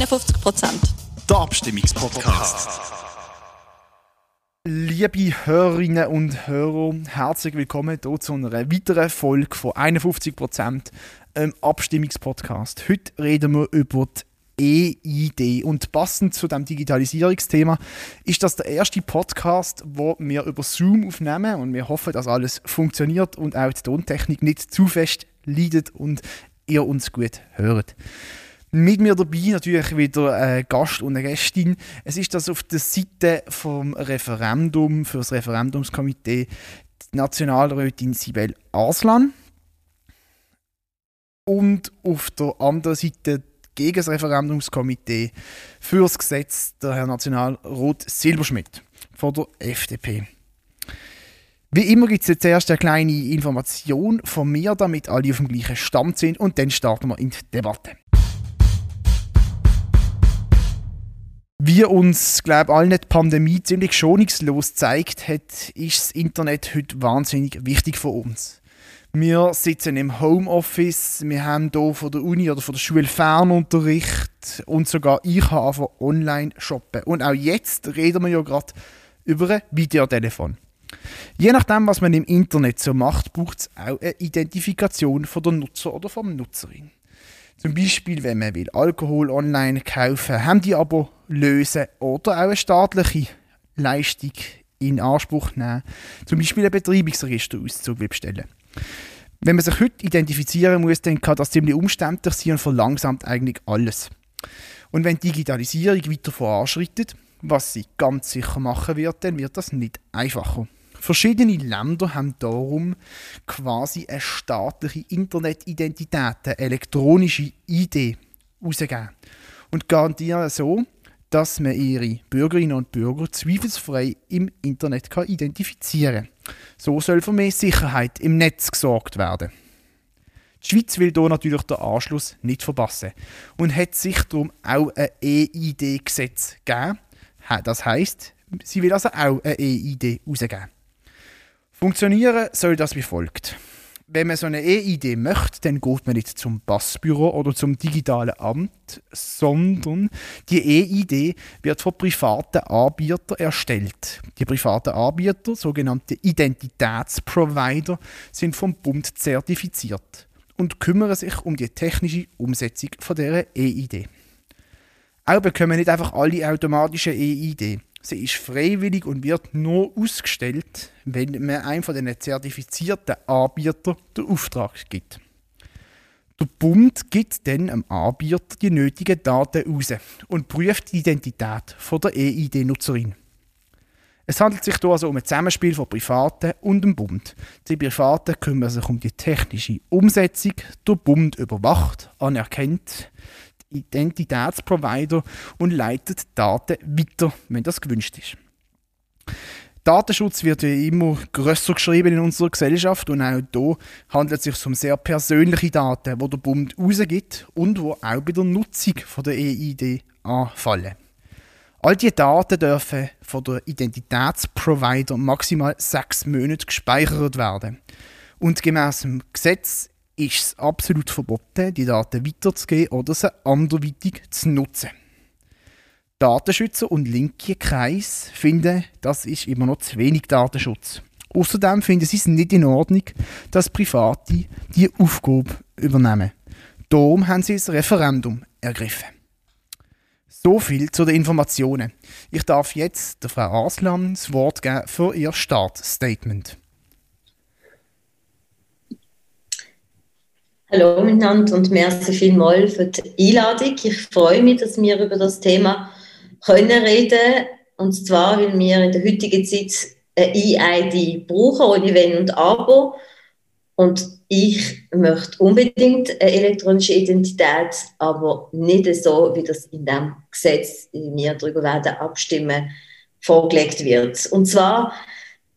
51 Prozent. Der Abstimmungspodcast. Liebe Hörerinnen und Hörer, herzlich willkommen hier zu einer weiteren Folge von 51 Prozent ähm, Abstimmungspodcast. Heute reden wir über die EID und passend zu dem Digitalisierungsthema ist das der erste Podcast, wo wir über Zoom aufnehmen und wir hoffen, dass alles funktioniert und auch die Tontechnik nicht zu fest leidet und ihr uns gut hört. Mit mir dabei natürlich wieder ein Gast und eine Gästin. Es ist das auf der Seite vom Referendum für das Referendumskomitee die Nationalrätin Sibel Arslan und auf der anderen Seite gegen das Referendumskomitee für das Gesetz der Herr Nationalrat Silberschmidt von der FDP. Wie immer gibt es jetzt erst eine kleine Information von mir, damit alle auf dem gleichen Stand sind und dann starten wir in die Debatte. Wie uns, glaube ich, allen die Pandemie ziemlich schonungslos zeigt hat, ist das Internet heute wahnsinnig wichtig für uns. Wir sitzen im Homeoffice, wir haben hier von der Uni oder von der Schule Fernunterricht und sogar ich habe angefangen online shoppen. Und auch jetzt reden wir ja gerade über ein Videotelefon. Je nachdem, was man im Internet so macht, braucht es auch eine Identifikation von der Nutzer oder vom Nutzerin. Zum Beispiel, wenn man will Alkohol online kaufen, Handyabo lösen oder auch eine staatliche Leistung in Anspruch nehmen, zum Beispiel einen Betreibungsregisterauszug bestellen. Wenn man sich heute identifizieren muss, dann kann das ziemlich umständlich sein und verlangsamt eigentlich alles. Und wenn die Digitalisierung weiter voranschreitet, was sie ganz sicher machen wird, dann wird das nicht einfacher. Verschiedene Länder haben darum quasi eine staatliche Internetidentität, eine elektronische ID herausgegeben und garantieren so, dass man ihre Bürgerinnen und Bürger zweifelsfrei im Internet kann identifizieren kann. So soll für mehr Sicherheit im Netz gesorgt werden. Die Schweiz will hier natürlich den Anschluss nicht verpassen und hat sich darum auch ein EID-Gesetz gegeben. Das heißt, sie will also auch eine EID herausgeben. Funktionieren soll das wie folgt. Wenn man so eine E-ID möchte, dann geht man nicht zum Passbüro oder zum digitalen Amt, sondern die E-ID wird von privaten Anbietern erstellt. Die privaten Anbieter, sogenannte Identitätsprovider, sind vom Bund zertifiziert und kümmern sich um die technische Umsetzung von dieser E-ID. Auch bekommen nicht einfach alle automatische E-ID. Sie ist freiwillig und wird nur ausgestellt, wenn man einem von den zertifizierten Anbietern den Auftrag gibt. Der Bund gibt dann dem Anbieter die nötigen Daten aus und prüft die Identität der EID-Nutzerin. Es handelt sich hier also um ein Zusammenspiel von Privaten und dem Bund. Die Privaten kümmern sich um die technische Umsetzung, der Bund überwacht, anerkennt Identitätsprovider und leitet Daten weiter, wenn das gewünscht ist. Datenschutz wird ja immer grösser geschrieben in unserer Gesellschaft und auch hier handelt es sich um sehr persönliche Daten, die der Bund rausgibt und die auch bei der Nutzung von der EID anfallen. All diese Daten dürfen von der Identitätsprovider maximal sechs Monate gespeichert werden. Und gemäß dem Gesetz ist es absolut verboten, die Daten weiterzugeben oder sie anderweitig zu nutzen. Datenschützer und linke Kreis finden, das ist immer noch zu wenig Datenschutz. Außerdem finden sie es nicht in Ordnung, dass Private die Aufgabe übernehmen. Darum haben sie das Referendum ergriffen. So viel zu den Informationen. Ich darf jetzt der Frau Arslan das Wort geben für ihr Startstatement. Hallo miteinander und merci vielmals für die Einladung. Ich freue mich, dass wir über das Thema können reden und zwar, weil wir in der heutigen Zeit eine EID brauchen, ohne Wenn und Aber. Und ich möchte unbedingt eine elektronische Identität, aber nicht so, wie das in dem Gesetz, wie wir darüber werden abstimmen, vorgelegt wird. Und zwar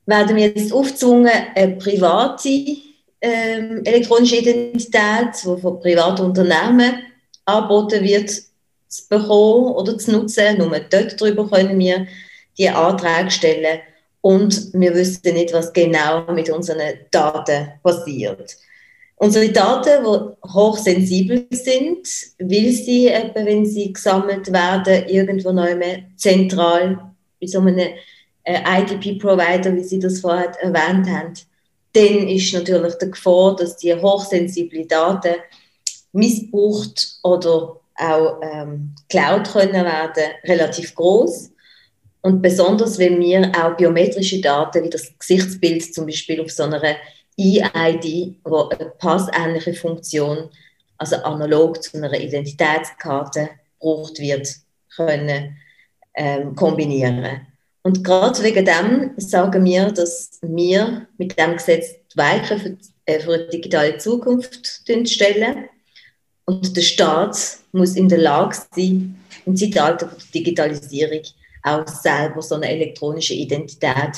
werden wir jetzt aufgezwungen, eine private ähm, elektronische Identität, die von privaten Unternehmen angeboten wird, zu bekommen oder zu nutzen. Nur dort drüber können wir die Anträge stellen und wir wissen nicht, was genau mit unseren Daten passiert. Unsere Daten, die hochsensibel sind, weil sie, eben, wenn sie gesammelt werden, irgendwo noch zentral bei so einem äh, IDP-Provider, wie Sie das vorher erwähnt haben, dann ist natürlich die Gefahr, dass die hochsensiblen Daten missbraucht oder auch ähm, geklaut können werden, relativ groß. Und besonders, wenn wir auch biometrische Daten wie das Gesichtsbild zum Beispiel auf so einer EID, wo eine passähnliche Funktion, also analog zu einer Identitätskarte, gebraucht wird, können ähm, kombinieren. Und gerade wegen dem sagen wir, dass wir mit dem Gesetz die Weichen für, äh, für eine digitale Zukunft stellen. Und der Staat muss in der Lage sein, im Zeitalter der Digitalisierung auch selber so eine elektronische Identität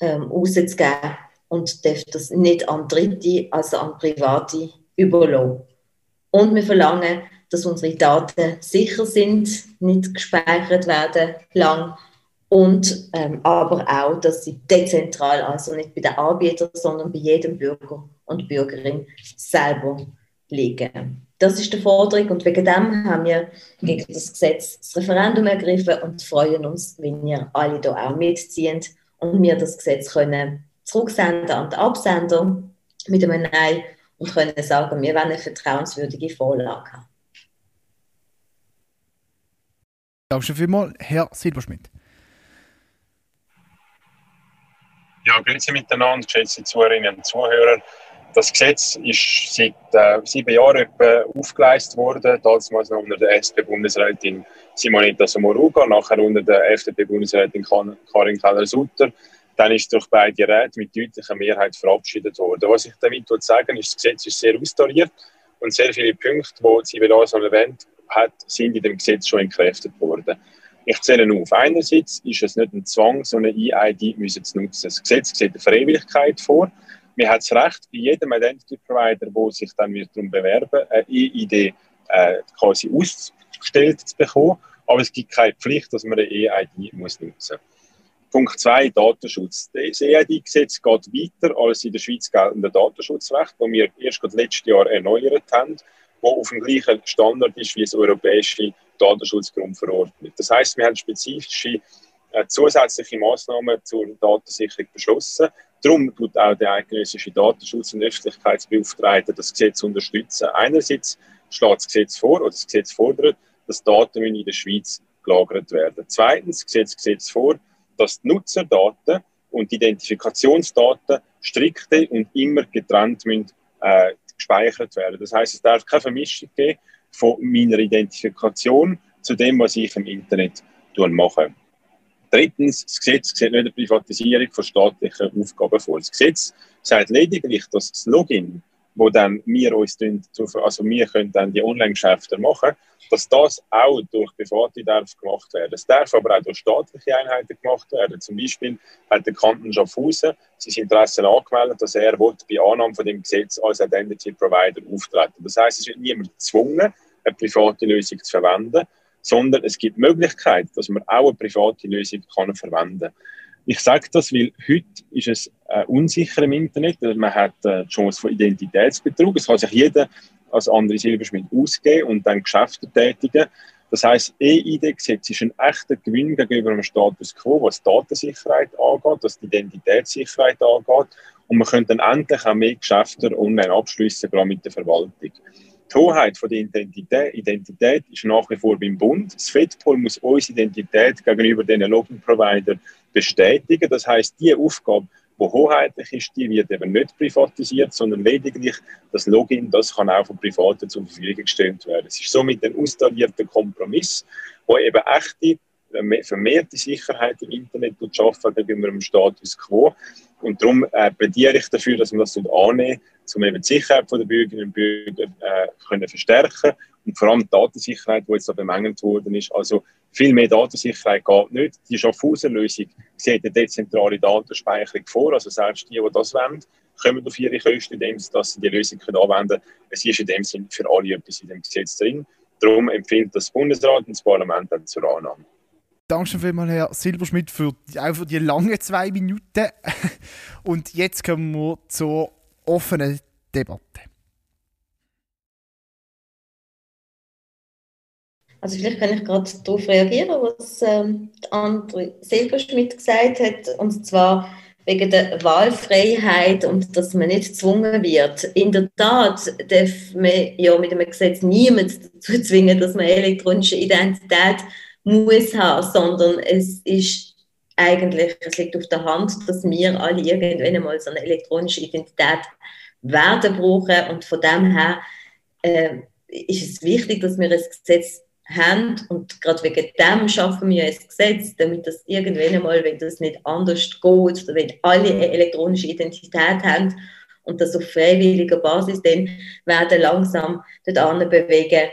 ähm, rauszugeben und darf das nicht an Dritte, also an Private überlassen. Und wir verlangen, dass unsere Daten sicher sind, nicht gespeichert werden lang und ähm, aber auch, dass sie dezentral, also nicht bei den Anbietern, sondern bei jedem Bürger und Bürgerin selber liegen. Das ist die Forderung und wegen dem haben wir gegen das Gesetz das Referendum ergriffen und freuen uns, wenn ihr alle hier auch mitziehen und wir das Gesetz können zurücksenden an den Absender mit einem Nein und können sagen, wir wollen eine vertrauenswürdige Vorlage haben. Danke vielmals, Herr Silberschmidt. Ja, grüezi miteinander, geschätzte Zuhörerinnen und Zuhörer. Das Gesetz ist seit äh, sieben Jahren etwa aufgeleistet worden, damals noch unter der SP-Bundesrätin Simonetta Sommaruga, nachher unter der FDP-Bundesrätin Karin Keller-Sutter. Dann ist durch beide Räte mit deutlicher Mehrheit verabschiedet worden. Was ich damit sagen ist, das Gesetz ist sehr austariert und sehr viele Punkte, die Sibel so erwähnt hat, sind in dem Gesetz schon entkräftet worden. Ich zähle auf. Einerseits ist es nicht ein Zwang, so eine EID zu nutzen. Das Gesetz sieht eine Freiwilligkeit vor. Man hat das Recht, bei jedem Identity Provider, der sich dann wird darum bewerben eine EID äh, quasi ausgestellt zu bekommen. Aber es gibt keine Pflicht, dass man eine EID muss nutzen muss. Punkt 2, Datenschutz. Das EID-Gesetz geht weiter als in der Schweiz geltende Datenschutzrecht, das wir erst letztes Jahr erneuert haben, wo auf dem gleichen Standard ist wie das europäische Datenschutzgrundverordnung. Das heißt, wir haben spezifische äh, zusätzliche Maßnahmen zur Datensicherung beschlossen. Darum tut auch der eidgenössische Datenschutz- und Öffentlichkeitsbeauftragte das Gesetz unterstützen. Einerseits schlägt das Gesetz vor, oder das Gesetz fordert, dass Daten in der Schweiz gelagert werden. Zweitens sieht das Gesetz vor, dass die Nutzerdaten und die Identifikationsdaten strikte und immer getrennt müssen, äh, gespeichert werden. Das heißt, es darf keine Vermischung geben von meiner Identifikation zu dem, was ich im Internet mache. Drittens, das Gesetz sieht nicht eine Privatisierung von staatlichen Aufgaben vor. Das Gesetz sagt lediglich, dass das Login, wo dann wir uns also wir können dann die Online-Geschäfte machen, dass das auch durch Private darf gemacht werden. Es darf aber auch durch staatliche Einheiten gemacht werden. Zum Beispiel hat der Kanton Schaffhausen sein Interesse angemeldet, dass er bei Annahme von dem Gesetz als Identity Provider auftreten. Das heißt, es wird niemand gezwungen, eine private Lösung zu verwenden, sondern es gibt die Möglichkeit, dass man auch eine private Lösung kann verwenden kann. Ich sage das, weil heute ist es äh, unsicher im Internet. Also man hat äh, die Chance von Identitätsbetrug. Es kann sich jeder als andere Silberschmied ausgeben und dann Geschäfte tätigen. Das heißt, EID-Gesetz ist ein echter Gewinn gegenüber dem Status quo, was die Datensicherheit angeht, was die Identitätssicherheit angeht. Und man könnte dann endlich auch mehr Geschäfte online abschließen, gerade mit der Verwaltung. Die Hoheit von der Identität, Identität ist nach wie vor beim Bund. Das FEDPOL muss unsere Identität gegenüber den Login-Providern bestätigen. Das heißt, die Aufgabe, die hoheitlich ist, die wird eben nicht privatisiert, sondern lediglich das Login, das kann auch von Privaten zur Verfügung gestellt werden. Es ist somit ein austarierter Kompromiss, wo eben echte vermehrte Sicherheit im Internet schaffen gegenüber dem Status quo. Und darum äh, plädiere ich dafür, dass man das annehmen um eben die Sicherheit der Bürgerinnen und Bürger äh, können verstärken und vor allem die Datensicherheit, die jetzt da bemängelt worden ist. Also viel mehr Datensicherheit geht nicht. Die Schaffhausen-Lösung sieht eine dezentrale Datenspeicherung vor. Also selbst die, die das wollen, kommen auf ihre Kosten, indem sie die Lösung können anwenden können. Es ist in dem Sinne für alle etwas in dem Gesetz drin. Darum empfiehlt das Bundesrat und das Parlament dann zur Annahme. Danke vielmals, Herr Silberschmidt, für die, auch für die langen zwei Minuten. Und jetzt kommen wir zur offenen Debatte. Also vielleicht kann ich gerade darauf reagieren, was ähm, André Silberschmidt gesagt hat, und zwar wegen der Wahlfreiheit und dass man nicht gezwungen wird. In der Tat darf man ja mit dem Gesetz niemand dazu zwingen, dass man elektronische Identität muss haben, sondern es ist eigentlich, es liegt auf der Hand, dass wir alle irgendwann einmal so eine elektronische Identität werden brauchen. Und von dem her äh, ist es wichtig, dass wir ein Gesetz haben. Und gerade wegen dem schaffen wir ein Gesetz, damit das irgendwann einmal, wenn das nicht anders geht oder wenn alle eine elektronische Identität haben und das auf freiwilliger Basis, dann werden langsam dort bewegen,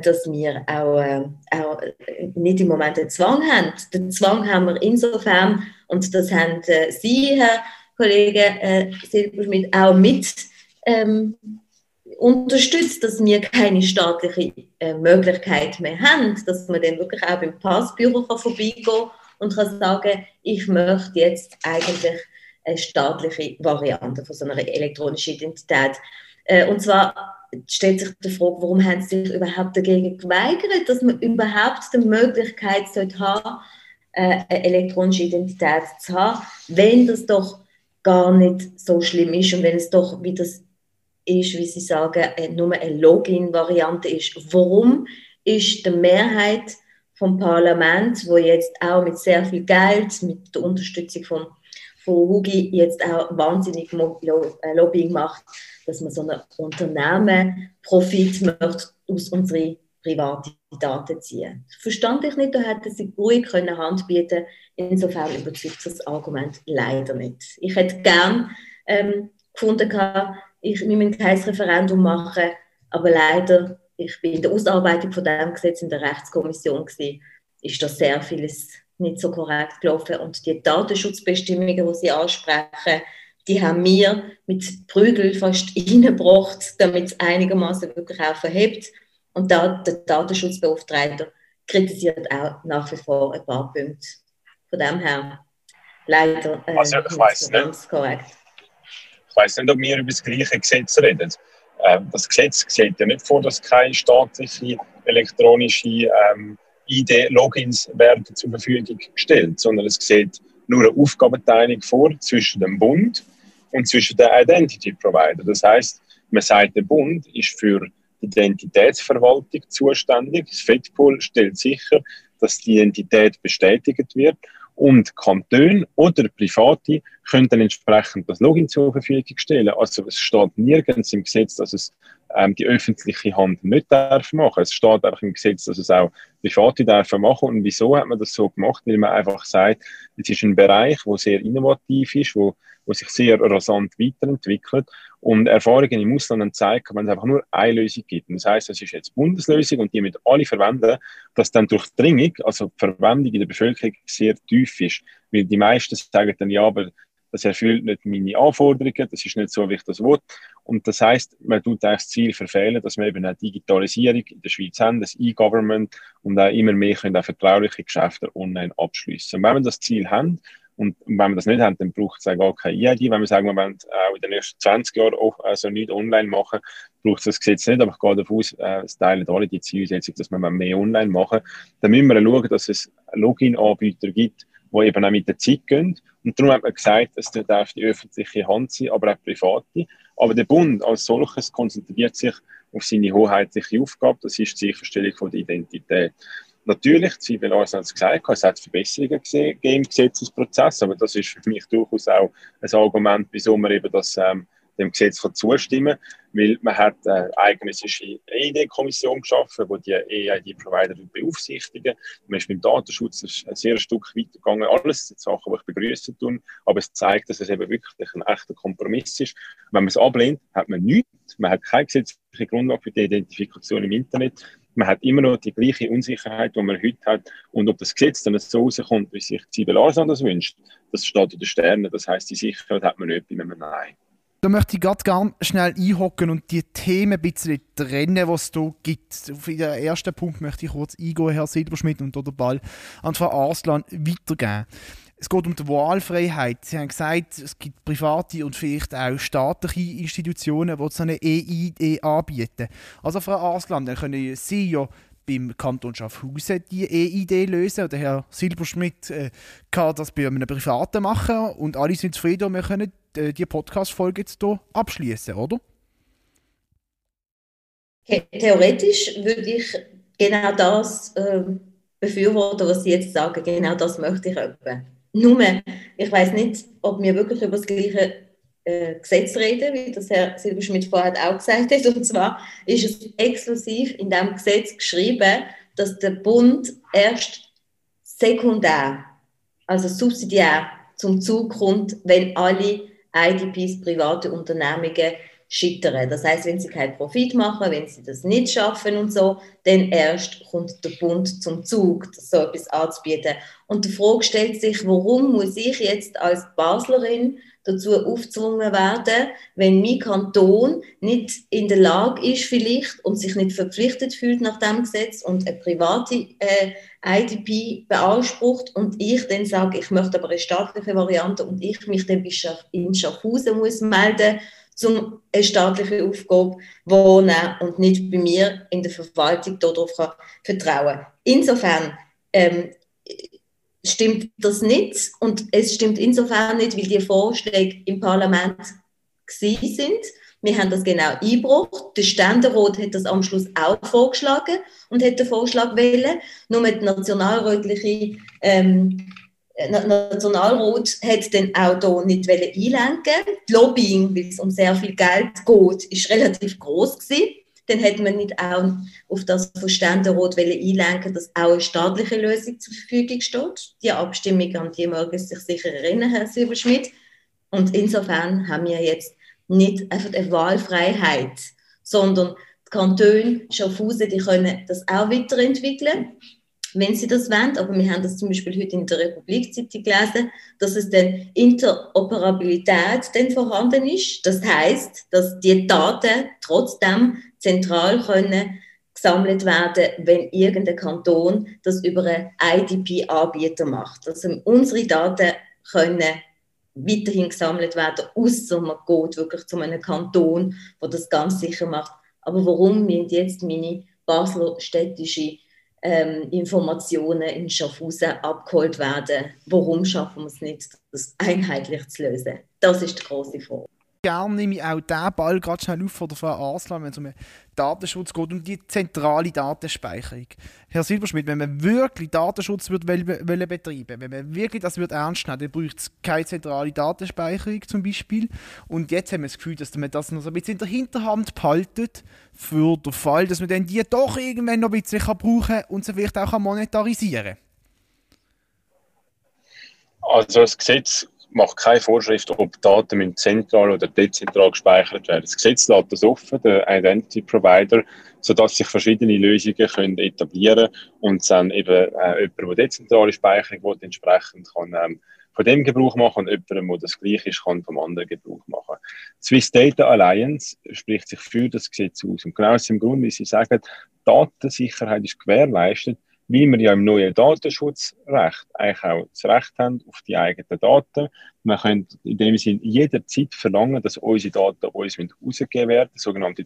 dass wir auch, äh, auch nicht im Moment einen Zwang haben. Den Zwang haben wir insofern, und das haben äh, Sie, Herr Kollege äh, Silberschmidt, auch mit ähm, unterstützt, dass wir keine staatliche äh, Möglichkeit mehr haben, dass man dann wirklich auch beim Passbüro kann vorbeigehen und kann sagen, ich möchte jetzt eigentlich eine staatliche Variante von so einer elektronischen Identität. Äh, und zwar stellt sich die Frage, warum haben sie sich überhaupt dagegen geweigert, dass man überhaupt die Möglichkeit sollte haben, äh, eine elektronische Identität zu haben, wenn das doch gar nicht so schlimm ist und wenn es doch, wie das ist, wie Sie sagen, äh, nur eine Login-Variante ist. Warum ist die Mehrheit vom Parlament, wo jetzt auch mit sehr viel Geld, mit der Unterstützung von, von Hugi jetzt auch wahnsinnig äh, Lobbying macht, dass man so ein Unternehmen Profit möchte aus unseren privaten Daten ziehen. Verstand ich nicht, da hätte sie ruhig können Hand bieten Insofern überzeugt das Argument leider nicht. Ich hätte gern ähm, gefunden, ich müsse kein Referendum machen, aber leider, ich bin in der Ausarbeitung von diesem Gesetz in der Rechtskommission gewesen, ist da sehr vieles nicht so korrekt gelaufen und die Datenschutzbestimmungen, die Sie ansprechen, die haben wir mit Prügel fast reingebracht, damit es einigermaßen wirklich auch verhebt. Und da, der Datenschutzbeauftragte kritisiert auch nach wie vor ein paar Punkte. Von dem her leider äh, also, ich weiß nicht. korrekt. Ich weiß nicht, ob wir über das gleiche Gesetz reden. Ähm, das Gesetz sieht ja nicht vor, dass keine staatliche elektronische ähm, ID-Logins werden zur Verfügung gestellt, sondern es sieht nur eine Aufgabenteilung vor zwischen dem Bund und zwischen den Identity Provider. Das heißt, man sagt, der Bund ist für die Identitätsverwaltung zuständig. Das FEDPOL stellt sicher, dass die Identität bestätigt wird und Kantone oder Private können dann entsprechend das Login zur Verfügung stellen. Also es steht nirgends im Gesetz, dass es ähm, die öffentliche Hand nicht darf machen. Es steht einfach im Gesetz, dass es auch Private dürfen machen. Und wieso hat man das so gemacht? Weil man einfach sagt, es ist ein Bereich, wo sehr innovativ ist, wo, wo sich sehr rasant weiterentwickelt. Und Erfahrungen im Ausland zeigen, wenn es einfach nur eine Lösung gibt. Das heißt, das ist jetzt Bundeslösung und die mit alle verwenden, dass dann Durchdringung, also die Verwendung in der Bevölkerung sehr tief ist. Weil die meisten sagen dann, ja, aber das erfüllt nicht meine Anforderungen, das ist nicht so, wie ich das will. Und das heißt, man tut eigentlich das Ziel verfehlen, dass wir eben eine Digitalisierung in der Schweiz haben, das E-Government und auch immer mehr können auch vertrauliche Geschäfte online abschließen. Und wenn wir das Ziel haben, und wenn wir das nicht haben, dann braucht es auch gar keine EID. Wenn wir sagen, wir wollen auch in den nächsten 20 Jahren auch, also nicht online machen, braucht es das Gesetz nicht. Aber ich gehe davon aus, äh, es teilen alle die Zielsetzung, dass wir mehr online machen. Dann müssen wir schauen, dass es Login-Anbieter gibt, die eben auch mit der Zeit gehen. Und darum hat man gesagt, es darf die öffentliche Hand sein, aber auch private. Aber der Bund als solches konzentriert sich auf seine hoheitliche Aufgabe, das ist die Sicherstellung von der Identität. Natürlich, Zivil hat es gesagt, es hat Verbesserungen gegeben im Gesetzesprozess, aber das ist für mich durchaus auch ein Argument, wieso man eben das ähm, dem Gesetz zustimmen kann, weil man hat eine eigene EID-Kommission geschaffen, die die EID-Provider beaufsichtigen. Man ist dem Datenschutz ein sehr Stück weitergegangen. Alles sind Sachen, die ich begrüßen tun, aber es zeigt, dass es eben wirklich ein echter Kompromiss ist. Wenn man es ablehnt, hat man nichts. Man hat keine gesetzliche Grundlage für die Identifikation im Internet. Man hat immer noch die gleiche Unsicherheit, die man heute hat. Und ob das Gesetz dann so rauskommt, wie sich Zibel Arsan das wünscht, das steht in den Sternen. Das heißt, die Sicherheit hat man nicht bei einem Nein. Da möchte ich gerade gerne schnell einhocken und die Themen ein bisschen trennen, die es hier gibt. Auf den ersten Punkt möchte ich kurz eingehen, Herr Silberschmidt, und den Ball an Frau Arslan weitergeben. Es geht um die Wahlfreiheit. Sie haben gesagt, es gibt private und vielleicht auch staatliche Institutionen, die so eine EID anbieten. Also Frau Arslan, dann können Sie ja beim Kanton Schaffhausen die EID lösen. Und der Herr Silberschmidt äh, kann das bei einem Privaten machen und alle sind zufrieden und wir können äh, die Podcast-Folge jetzt hier abschließen, oder? Theoretisch würde ich genau das äh, befürworten, was Sie jetzt sagen. Genau das möchte ich etwa. Nur, ich weiß nicht, ob wir wirklich über das gleiche äh, Gesetz reden, wie das Herr Silberschmidt vorher auch gesagt hat. Und zwar ist es exklusiv in diesem Gesetz geschrieben, dass der Bund erst sekundär, also subsidiär zum Zug kommt, wenn alle IDPs, private Unternehmungen, scheitern. Das heißt, wenn sie keinen Profit machen, wenn sie das nicht schaffen und so, dann erst kommt der Bund zum Zug, so etwas anzubieten. Und die Frage stellt sich, warum muss ich jetzt als Baslerin dazu aufgezwungen werden, wenn mein Kanton nicht in der Lage ist vielleicht und sich nicht verpflichtet fühlt nach dem Gesetz und eine private äh, IDP beansprucht und ich dann sage, ich möchte aber eine staatliche Variante und ich mich dann in Schaffhausen muss melden zum eine staatliche Aufgabe wohnen und nicht bei mir in der Verwaltung darauf vertrauen. Insofern ähm, stimmt das nicht und es stimmt insofern nicht, weil die Vorschläge im Parlament sind. Wir haben das genau eingebracht. Der Ständerat hat das am Schluss auch vorgeschlagen und hat den Vorschlag wählen. Nur mit nationalrätliche ähm, Nationalrat hat dann auch hier nicht einlenken Die Lobbying, weil es um sehr viel Geld geht, ist relativ groß gewesen. Dann hat man nicht auch auf das von Ständerat einlenken dass auch eine staatliche Lösung zur Verfügung steht. Die Abstimmung, an die Sie sich sicher erinnern, Herr Silberschmidt. Und insofern haben wir jetzt nicht einfach eine Wahlfreiheit, sondern die Kantone Schaffhausen, die können das auch weiterentwickeln wenn sie das wollen. Aber wir haben das zum Beispiel heute in der Republik-Zeitung gelesen, dass es dann Interoperabilität dann vorhanden ist. Das heißt, dass die Daten trotzdem zentral können gesammelt werden, wenn irgendein Kanton das über einen IDP-Anbieter macht. Also unsere Daten können weiterhin gesammelt werden, außer man geht wirklich zu einem Kanton, der das ganz sicher macht. Aber warum müssen jetzt meine Basler städtische ähm, Informationen in Schaffhausen abgeholt werden. Warum schaffen wir es nicht, das einheitlich zu lösen? Das ist die große Frage gerne nehme ich auch diesen Ball gerade schnell auf von der Frau Arslan, wenn es um Datenschutz geht und die zentrale Datenspeicherung. Herr Silberschmidt, wenn man wirklich Datenschutz wird wollen betreiben, wenn man wirklich das wird ernst nehmen, dann braucht es keine zentrale Datenspeicherung zum Beispiel. Und jetzt haben wir das Gefühl, dass man das noch so ein bisschen in der Hinterhand behaltet für den Fall, dass man dann die doch irgendwann noch ein bisschen brauchen kann und sie vielleicht auch monetarisieren kann. Also das Gesetz macht keine Vorschrift, ob Daten zentral oder dezentral gespeichert werden. Das Gesetz lässt das offen, der Identity Provider, sodass sich verschiedene Lösungen können etablieren und dann eben äh, jemand, der dezentrale Speicherung will, entsprechend kann ähm, von dem Gebrauch machen und jemand, der das Gleiche ist, kann vom anderen Gebrauch machen. Swiss Data Alliance spricht sich für das Gesetz aus. Und genau aus dem Grund, wie Sie sagen, Datensicherheit ist gewährleistet, wie wir ja im neuen Datenschutzrecht eigentlich auch das Recht haben auf die eigenen Daten. Wir können in dem Sinne jederzeit verlangen, dass unsere Daten uns ausgegeben werden, sogenannte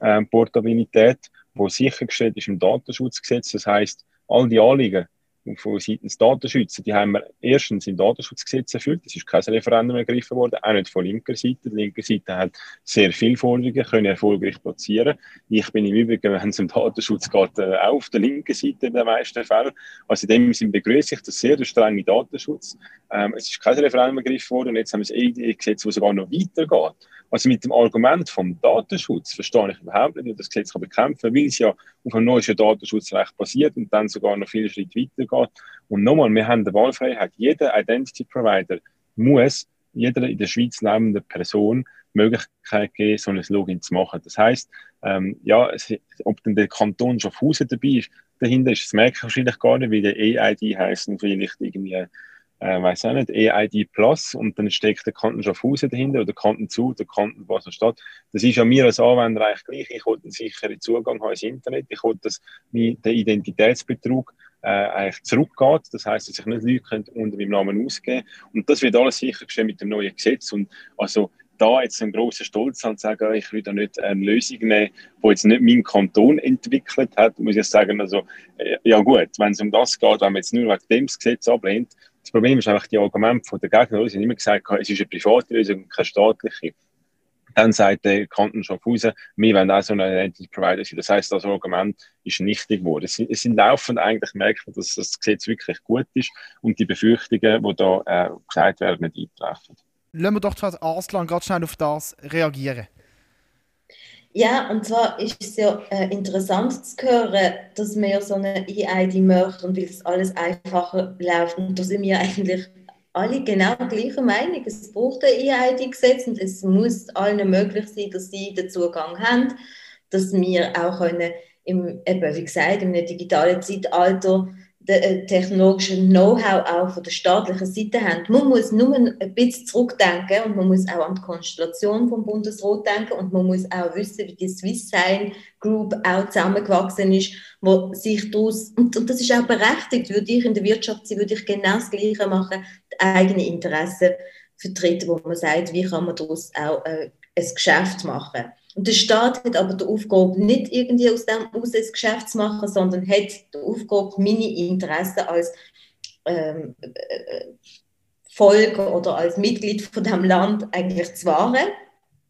Datenportabilität, wo sichergestellt ist im Datenschutzgesetz. Das heißt, all die Anliegen, von seitens Datenschützer, die haben wir erstens im Datenschutzgesetz erfüllt. Es ist kein Referendum ergriffen worden, auch nicht von linker Seite. Die linke Seite hat sehr viele Forderungen, können erfolgreich platzieren. Ich bin im Übrigen, wenn es um Datenschutz geht, äh, auch auf der linken Seite in den meisten Fällen. Also in dem Sinne begrüße ich das sehr, der strenge Datenschutz. Ähm, es ist kein Referendum ergriffen worden und jetzt haben wir das EID-Gesetz, das sogar noch weitergeht. Also mit dem Argument vom Datenschutz verstehe ich überhaupt nicht, wie das Gesetz bekämpfen kann, weil es ja auf einem neuen Datenschutzrecht basiert und dann sogar noch viele Schritte weitergeht. Und nochmal, wir haben die Wahlfreiheit. Jeder Identity Provider muss jeder in der Schweiz lebende Person die Möglichkeit geben, so ein Login zu machen. Das heißt, ähm, ja, es, ob dann der Kanton schon Hause dabei ist, dahinter ist, das merke ich wahrscheinlich gar nicht, wie der EID heißt und vielleicht irgendwie äh, weiß auch nicht, EID Plus und dann steckt der Kanton Schaffhausen dahinter oder Kanton zu, der Kanton Basel-Stadt. Das ist ja mir als Anwender eigentlich gleich. Ich wollte einen sicheren Zugang ins Internet. Ich wollte, dass den Identitätsbetrug äh, eigentlich zurückgeht. Das heißt, dass sich nicht Leute können unter meinem Namen ausgeben Und das wird alles sichergestellt mit dem neuen Gesetz. Und also da jetzt einen grossen Stolz haben, zu sagen, ich will da nicht eine Lösung nehmen, die jetzt nicht mein Kanton entwickelt hat, muss ich sagen, also, äh, ja gut, wenn es um das geht, wenn man jetzt nur wegen dem Gesetz ablehnt, das Problem ist einfach die Argumente der Gegner, haben immer gesagt, es ist eine private Lösung, keine staatliche. Dann sagt der Kanton Schaffhausen, wir wollen auch so ein Identity Provider sein. Das heisst, das Argument ist nichtig geworden. Es, es sind laufend eigentlich merkt dass das Gesetz wirklich gut ist und die Befürchtungen, die da äh, gesagt werden, nicht eintreffen. Lassen wir doch Arslan ganz schnell auf das reagieren. Ja, und zwar ist es ja äh, interessant zu hören, dass wir so eine EID und weil es alles einfacher läuft. Und da sind wir eigentlich alle genau gleicher Meinung. Es braucht ein EID-Gesetz und es muss allen möglich sein, dass sie den Zugang haben, dass wir auch können, im, eben, wie gesagt, im digitalen Zeitalter technologischen Know-how auch von der staatlichen Seite haben. Man muss nur ein bisschen zurückdenken und man muss auch an die Konstellation vom Bundesrat denken und man muss auch wissen, wie die Swiss Sign Group auch zusammengewachsen ist, wo sich daraus, und, und das ist auch berechtigt, würde ich in der Wirtschaft sein, würde ich genau das Gleiche machen, die eigenen Interessen vertreten, wo man sagt, wie kann man daraus auch äh, ein Geschäft machen. Und der Staat hat aber die Aufgabe, nicht irgendwie aus dem aus ein Geschäft zu machen, sondern hat die Aufgabe, meine Interessen als ähm, äh, Volk oder als Mitglied von dem Land eigentlich zu wahren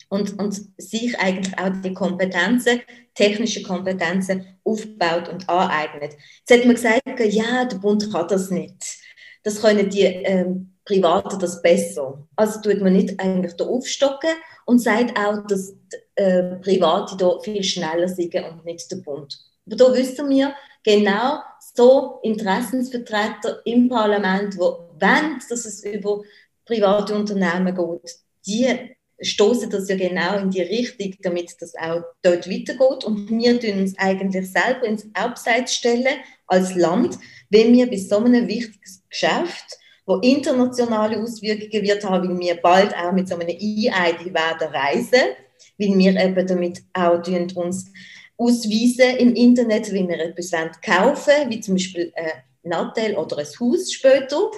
und, und sich eigentlich auch die Kompetenzen, technische Kompetenzen aufbaut und aneignet. Jetzt hat man gesagt, ja, der Bund kann das nicht. Das können die ähm, Privaten das besser. Also tut man nicht eigentlich da aufstocken und sagt auch, dass äh, Private da viel schneller sind und nicht der Bund. Aber da wissen wir genau so Interessensvertreter im Parlament, die wollen, dass es über private Unternehmen geht, die stoßen das ja genau in die Richtung, damit das auch dort weitergeht. Und wir tun uns eigentlich selber ins Abseits stellen als Land, wenn wir bei so einem wichtigen Geschäft wo internationale Auswirkungen wird haben, weil wir bald auch mit so einem E-ID werden reisen, weil wir eben damit auch uns ausweisen im Internet, wenn wir etwas kaufen wie zum Beispiel ein Nattel oder ein Haus später.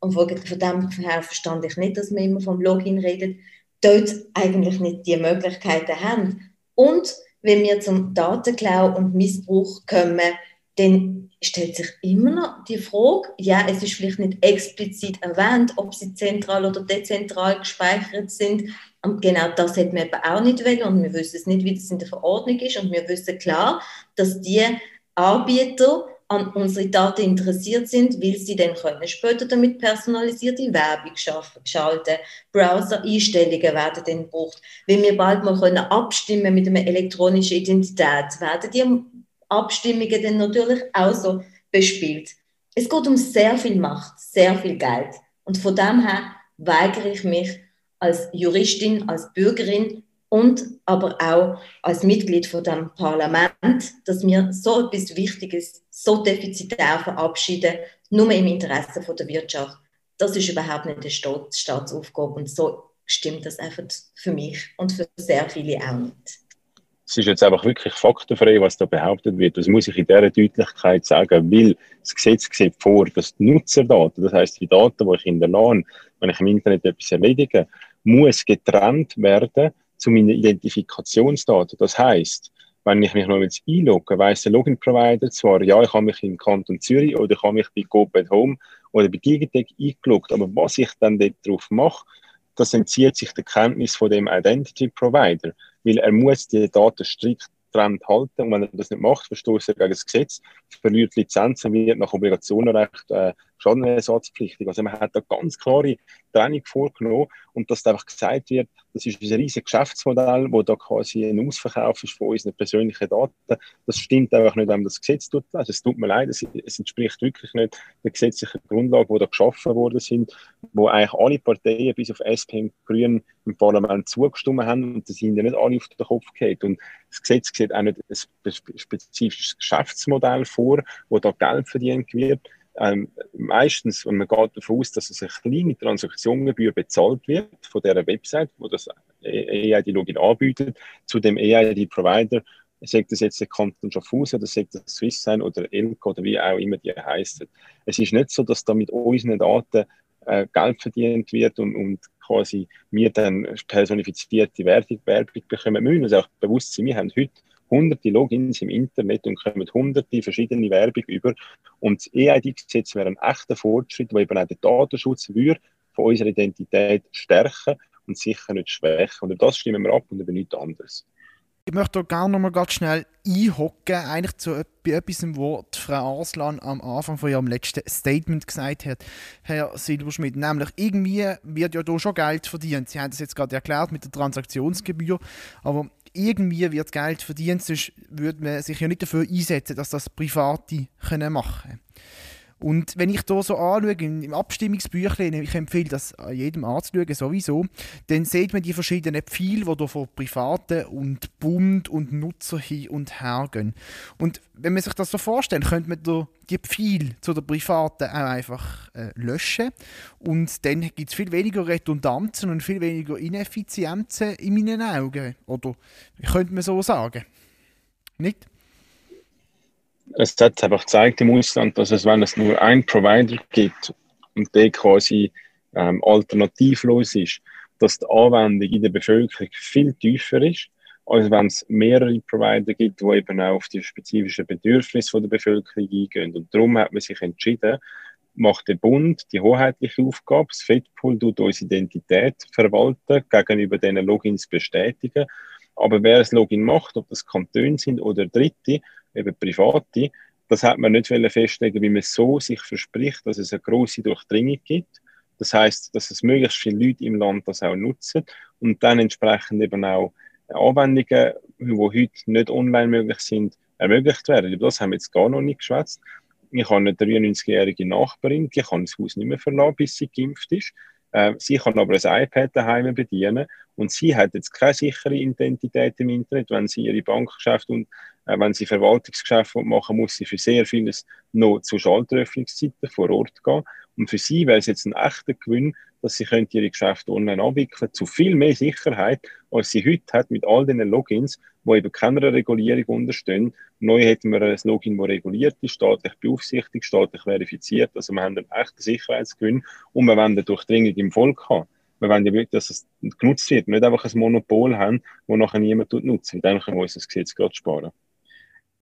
Und von dem her verstand ich nicht, dass wir immer vom Login reden, dort eigentlich nicht die Möglichkeiten haben. Und wenn wir zum Datenklau und Missbrauch kommen, dann stellt sich immer noch die Frage, ja, es ist vielleicht nicht explizit erwähnt, ob sie zentral oder dezentral gespeichert sind. Und genau das hätten wir eben auch nicht wollen und wir wissen es nicht, wie das in der Verordnung ist. Und wir wissen klar, dass die Anbieter an unsere Daten interessiert sind, weil sie dann können später damit personalisierte Werbung schalten Browser-Einstellungen werden dann gebraucht. Wenn wir bald mal können abstimmen mit einer elektronischen Identität, werden die Abstimmungen dann natürlich auch so bespielt. Es geht um sehr viel Macht, sehr viel Geld. Und von dem her weigere ich mich als Juristin, als Bürgerin und aber auch als Mitglied von dem Parlament, dass wir so etwas Wichtiges so defizitär verabschieden, nur im Interesse von der Wirtschaft. Das ist überhaupt nicht die Staatsaufgabe und so stimmt das einfach für mich und für sehr viele auch nicht es ist jetzt einfach wirklich faktenfrei, was da behauptet wird. Das muss ich in dieser Deutlichkeit sagen, weil das Gesetz sieht vor, dass die Nutzerdaten, das heißt die Daten, die ich hinterlasse, wenn ich im Internet etwas erledige, muss getrennt werden zu meinen Identifikationsdaten. Das heißt, wenn ich mich noch jetzt einlogge, weiss der Login-Provider zwar, ja, ich habe mich im Kanton Zürich oder ich habe mich bei GoPed Home oder bei Digitec eingeloggt, aber was ich dann dort drauf mache, das entzieht sich der Kenntnis von dem Identity Provider weil er muss die Daten strikt getrennt halten. Und wenn er das nicht macht, verstößt er gegen das Gesetz, verliert Lizenzen, wird nach Obligationenrecht äh, schadenersatzpflichtig. Also man hat da ganz klare Trennung vorgenommen und dass da einfach gesagt wird, das ist ein riesiges Geschäftsmodell, wo da quasi ein Ausverkauf ist von unseren persönlichen Daten. Das stimmt einfach nicht, wenn das Gesetz tut. Also es tut mir leid, es, es entspricht wirklich nicht der gesetzlichen Grundlage, die da geschaffen worden sind, wo eigentlich alle Parteien bis auf SP und Grünen im Parlament zugestimmt haben und das sind ja nicht alle auf den Kopf geht. Und das Gesetz sieht auch nicht ein spezifisches Geschäftsmodell vor, wo da Geld verdient wird ähm, meistens, wenn man geht davon aus, dass es eine kleine Transaktionsgebühr bezahlt wird von der Website, wo das EID-Login anbietet, zu dem EID-Provider, sagt das jetzt der Kanton Schaffhausen oder sagt das Swisssign oder Elko oder wie auch immer die heißen. Es ist nicht so, dass da mit unseren Daten äh, Geld verdient wird und, und quasi wir dann personifizierte Werbung, Werbung bekommen. Müssen uns auch bewusst sein, wir haben heute hunderte Logins im Internet und kommen hunderte verschiedene Werbung über. Und das EID-Gesetz wäre ein echter Fortschritt, der eben auch den Datenschutz würde von unserer Identität stärken und sicher nicht schwächen. Und über das stimmen wir ab und über nichts anderes. Ich möchte hier gerne noch mal ganz schnell einhocken, eigentlich zu etwas, was Frau Arslan am Anfang von ihrem letzten Statement gesagt hat, Herr Silberschmidt. Nämlich, irgendwie wird ja da schon Geld verdient. Sie haben das jetzt gerade erklärt mit der Transaktionsgebühr, aber irgendwie wird Geld verdient, sonst würde man sich ja nicht dafür einsetzen, dass das Private können machen können. Und wenn ich hier so anschaue, im Abstimmungsbüchlein, ich empfehle das jedem anzuschauen, sowieso, dann sieht man die verschiedenen Pfeile, die hier von Privaten und Bund und Nutzer hin und her gehen. Und wenn man sich das so vorstellt, könnte man die Pfeile zu den Privaten auch einfach äh, löschen und dann gibt es viel weniger Redundanzen und viel weniger Ineffizienzen in meinen Augen. Oder könnte man so sagen? Nicht? Es hat einfach gezeigt im Ausland, dass es, wenn es nur einen Provider gibt und der quasi ähm, alternativlos ist, dass die Anwendung in der Bevölkerung viel tiefer ist, als wenn es mehrere Provider gibt, die eben auch auf die spezifischen Bedürfnisse der Bevölkerung eingehen. Und darum hat man sich entschieden, macht der Bund die hoheitliche Aufgabe, das FedPool tut unsere Identität verwalten, gegenüber diesen Logins bestätigen. Aber wer das Login macht, ob das Kantone sind oder Dritte, eben private, das hat man nicht festlegen, wie man so sich verspricht, dass es eine große Durchdringung gibt. Das heißt, dass es möglichst viele Leute im Land das auch nutzen und dann entsprechend eben auch Anwendungen, die heute nicht online möglich sind, ermöglicht werden. Über das haben wir jetzt gar noch nicht geschwätzt. Ich habe eine 93-jährige Nachbarin, die kann das Haus nicht mehr verlassen, bis sie geimpft ist. Äh, sie kann aber ein iPad daheim bedienen und sie hat jetzt keine sichere Identität im Internet, wenn sie ihre Bankgeschäfte und äh, wenn sie Verwaltungsgeschäfte machen, muss sie für sehr vieles noch zu Schalteröffnungszeiten vor Ort gehen. Und für sie wäre es jetzt ein echter Gewinn, dass sie ihre Geschäfte online abwickeln, zu viel mehr Sicherheit, als sie heute hat mit all diesen Logins, die eben keiner Regulierung unterstehen. Neu hätten wir ein Login, das reguliert ist, staatlich beaufsichtigt, staatlich verifiziert. Also wir haben einen echten Sicherheitsgewinn und wir wollen eine Durchdringung im Volk haben. Wir wollen ja wirklich, dass es genutzt wird, nicht einfach ein Monopol haben, das nachher niemand nutzt. Dann können wir uns das Gesetz gerade sparen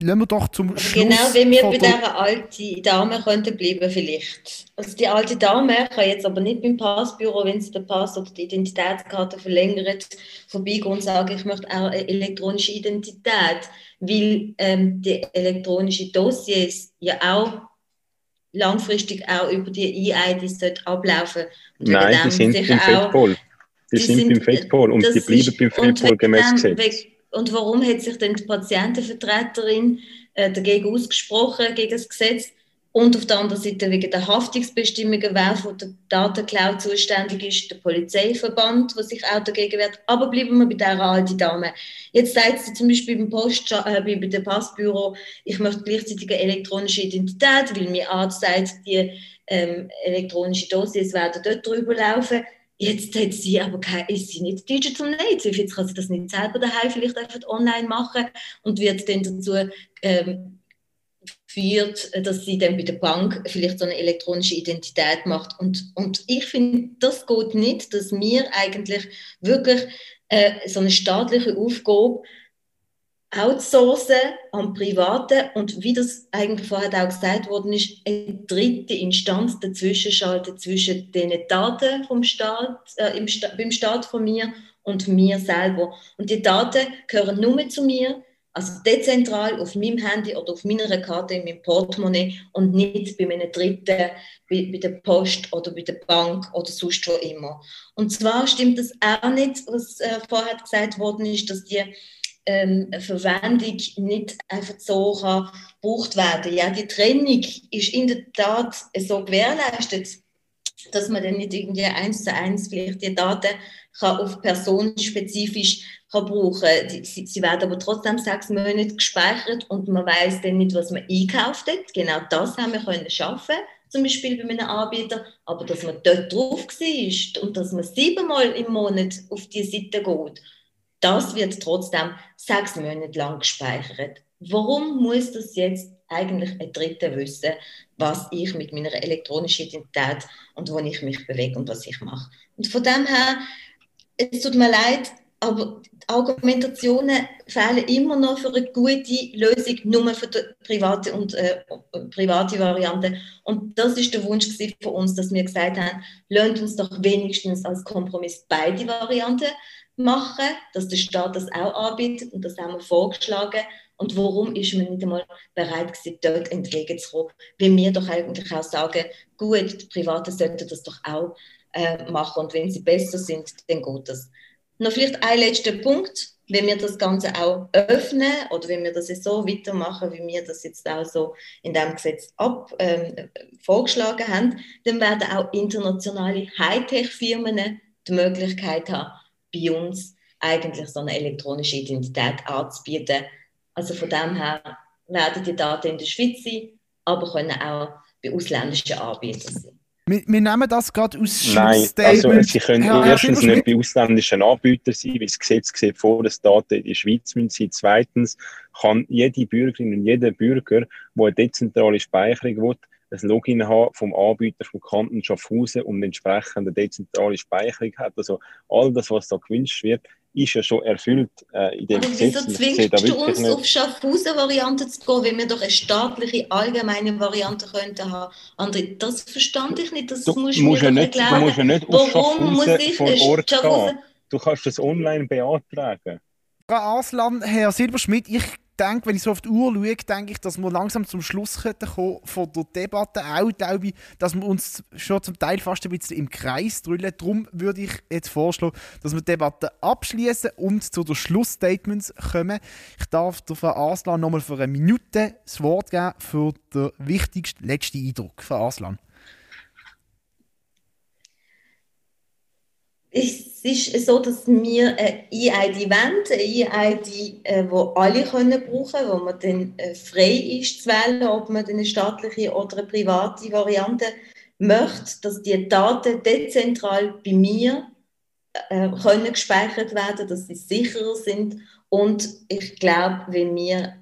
lassen wir doch zum Schluss. Genau, wie wir bei dieser alten Dame könnten bleiben vielleicht. Also die alte Dame kann jetzt aber nicht beim Passbüro, wenn sie den Pass oder die Identitätskarte verlängert, vorbeigehen und sagen, ich möchte auch eine elektronische Identität, weil ähm, die elektronischen Dossiers ja auch langfristig auch über die EID ablaufen. Nein, die sind im FedPol. Die, die, sind, sind beim FedPol und die bleiben beim FedPol gemäß Gesetz. Und warum hat sich denn die Patientenvertreterin äh, dagegen ausgesprochen, gegen das Gesetz? Und auf der anderen Seite wegen der Haftungsbestimmungen, wer für die Datenklau zuständig ist, der Polizeiverband, der sich auch dagegen wehrt. Aber bleiben wir bei dieser alten Dame. Jetzt sagt sie zum Beispiel beim Post, äh, bei dem Passbüro, ich möchte gleichzeitig eine elektronische Identität, weil mir Arzt sagt, die ähm, elektronischen Dossiers werden dort drüber laufen. Jetzt hat sie aber keine, ist sie nicht Digital Native. Jetzt kann sie das nicht selber daheim vielleicht einfach online machen und wird dann dazu ähm, führt, dass sie dann bei der Bank vielleicht so eine elektronische Identität macht. Und, und ich finde, das geht nicht, dass wir eigentlich wirklich äh, so eine staatliche Aufgabe outsourcen an Private und wie das eigentlich vorher auch gesagt worden ist, eine dritte Instanz dazwischen schalten zwischen den Daten vom Staat, äh, im Sta beim Staat von mir und mir selber. Und die Daten gehören nur zu mir, also dezentral auf meinem Handy oder auf meiner Karte in meinem Portemonnaie und nicht bei einem Dritten, bei, bei der Post oder bei der Bank oder sonst wo immer. Und zwar stimmt das auch nicht, was äh, vorher gesagt worden ist, dass die ähm, Verwendung nicht einfach so kann gebraucht werden. Ja, die Trennung ist in der Tat so gewährleistet, dass man dann nicht irgendwie eins zu eins vielleicht die Daten kann auf personenspezifisch kann brauchen kann. Sie, sie, werden aber trotzdem sechs Monate gespeichert und man weiß dann nicht, was man einkauft hat. Genau das haben wir können schaffen zum Beispiel bei einem Anbieter, aber dass man dort drauf war und dass man siebenmal im Monat auf die Seite geht das wird trotzdem sechs Monate lang gespeichert. Warum muss das jetzt eigentlich ein Dritter wissen, was ich mit meiner elektronischen Identität und wo ich mich bewege und was ich mache? Und von dem her, es tut mir leid, aber Argumentationen fehlen immer noch für eine gute Lösung, nur für die private und äh, private Variante. Und das ist der Wunsch von uns, dass wir gesagt haben, lasst uns doch wenigstens als Kompromiss beide Varianten machen, dass der Staat das auch anbietet und das haben wir vorgeschlagen. Und warum ist man nicht einmal bereit gewesen, dort entgegenzukommen? Weil wir doch eigentlich auch sagen, gut, die Privaten sollten das doch auch äh, machen und wenn sie besser sind, dann geht das. Noch vielleicht ein letzter Punkt, wenn wir das Ganze auch öffnen oder wenn wir das jetzt so weitermachen, wie wir das jetzt auch so in dem Gesetz ab, ähm, vorgeschlagen haben, dann werden auch internationale Hightech-Firmen die Möglichkeit haben, bei uns eigentlich so eine elektronische Identität anzubieten. Also von dem her werden die Daten in der Schweiz sein, aber können auch bei ausländischen Anbietern sein. Wir, wir nehmen das gerade aus Nein, also sie können ja, erstens nicht bei ausländischen Anbietern sein, weil das Gesetz sieht vor, dass Daten in der Schweiz sein müssen. Zweitens kann jede Bürgerin und jeder Bürger, der eine dezentrale Speicherung will, ein Login haben vom Anbieter vom Kanton Schaffhausen und entsprechende dezentrale Speicherung hat. Also all das, was da gewünscht wird, ist ja schon erfüllt äh, in dem Aber Gesetz. wieso zwingst du uns nicht. auf Schaffhausen-Variante zu gehen, wenn wir doch eine staatliche, allgemeine Variante könnten haben? André, das verstand ich nicht, das du musst musst mir ja nicht Du musst ja nicht auf Warum Schaffhausen vor Ort gehen. Du kannst das online beantragen. Frau Arslan, Herr Silberschmidt, ich denke, wenn ich so auf die Uhr schaue, denke ich, dass wir langsam zum Schluss kommen von der Debatte. Auch glaube ich, dass wir uns schon zum Teil fast ein bisschen im Kreis drüllen. Darum würde ich jetzt vorschlagen, dass wir die Debatte abschließen und zu den Schlussstatements kommen. Ich darf der Frau Aslan nochmal für eine Minute das Wort geben für den wichtigsten letzten Eindruck. Frau Aslan. Es ist so, dass wir eine EID wollen, eine EID, äh, die alle können brauchen können, wo man dann äh, frei ist zu wählen, ob man eine staatliche oder eine private Variante möchte, dass die Daten dezentral bei mir äh, können gespeichert werden, dass sie sicherer sind. Und ich glaube, wenn wir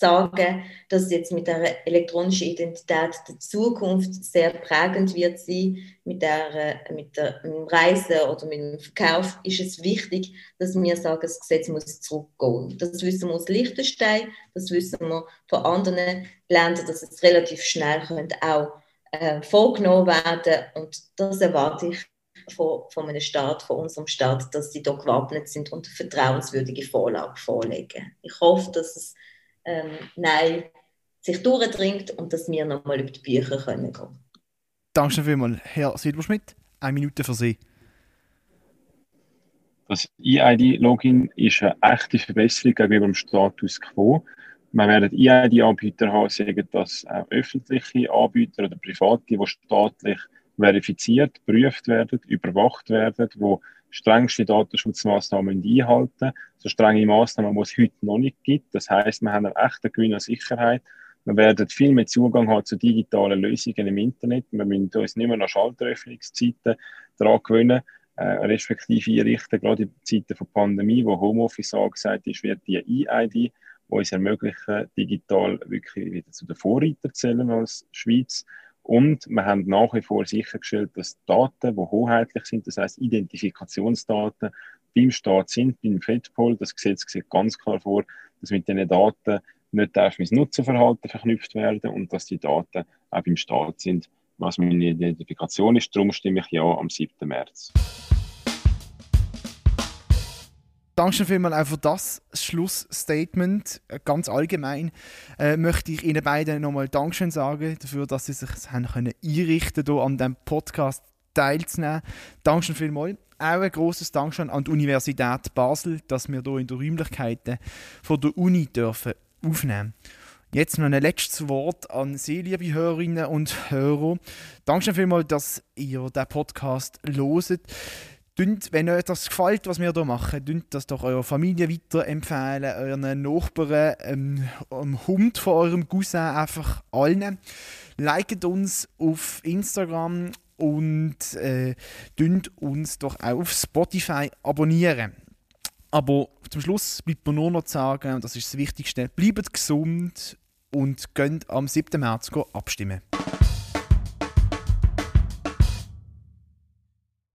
sagen, dass jetzt mit der elektronischen Identität die Zukunft sehr prägend wird sein. Mit der, mit der mit dem Reisen oder mit dem Verkauf ist es wichtig, dass wir sagen, das Gesetz muss zurückgehen. Das wissen wir aus Liechtenstein, das wissen wir von anderen Ländern, dass es relativ schnell könnte auch äh, vorgenommen werden und das erwarte ich von, von einem Staat, von unserem Staat, dass sie da gewappnet sind und eine vertrauenswürdige Vorlage vorlegen. Ich hoffe, dass es ähm, Nein sich durchdringt und dass wir nochmal über die Bücher können gehen Danke vielmals, Herr Silberschmidt. Eine Minute für Sie. Das EID-Login ist eine echte Verbesserung gegenüber dem Status quo. Wir werden EID-Anbieter haben, sagen das auch öffentliche Anbieter oder private, die staatlich verifiziert, geprüft werden, überwacht werden, die strengste Datenschutzmaßnahmen einhalten. So strenge Maßnahmen, die es heute noch nicht gibt. Das heißt, wir haben eine echte Gewinn an Sicherheit. Wir werden viel mehr Zugang haben zu digitalen Lösungen im Internet. Wir müssen uns nicht mehr an Schalteröffnungszeiten daran gewöhnen, äh, respektive einrichten. Gerade in Zeiten von Pandemie, wo Homeoffice angesagt ist, wird die EID, die uns ermöglichen, digital wirklich wieder zu den Vorreitern zählen als Schweiz. Und wir haben nach wie vor sichergestellt, dass Daten, die hoheitlich sind, das heißt Identifikationsdaten, beim Staat sind, beim FEDPOL. Das Gesetz sieht ganz klar vor, dass mit diesen Daten nicht darf mit Nutzerverhalten verknüpft werden und dass die Daten auch beim Staat sind, was meine Identifikation ist. Darum stimme ich ja am 7. März. Dankeschön vielmals auch für das Schlussstatement. Äh, ganz allgemein äh, möchte ich Ihnen beiden nochmal Dankeschön sagen dafür, dass Sie sich haben können einrichten hier an diesem Podcast teilzunehmen. Dankeschön vielmals. Auch ein großes Dankeschön an die Universität Basel, dass wir hier in den Räumlichkeiten von der Uni dürfen aufnehmen Jetzt noch ein letztes Wort an Sie, liebe Hörerinnen und Hörer. Dankeschön vielmals, dass ihr diesen Podcast loset. Dünnt, wenn euch das gefällt, was wir hier machen, dünnt das doch eurer Familie weiterempfehlen, euren Nachbarn, ähm, dem Hund von eurem Cousin, einfach allen. Liket uns auf Instagram und äh, uns doch auch auf Spotify abonnieren. Aber zum Schluss bleibt mir nur noch zu sagen, und das ist das Wichtigste, bleibt gesund und könnt am 7. März abstimmen.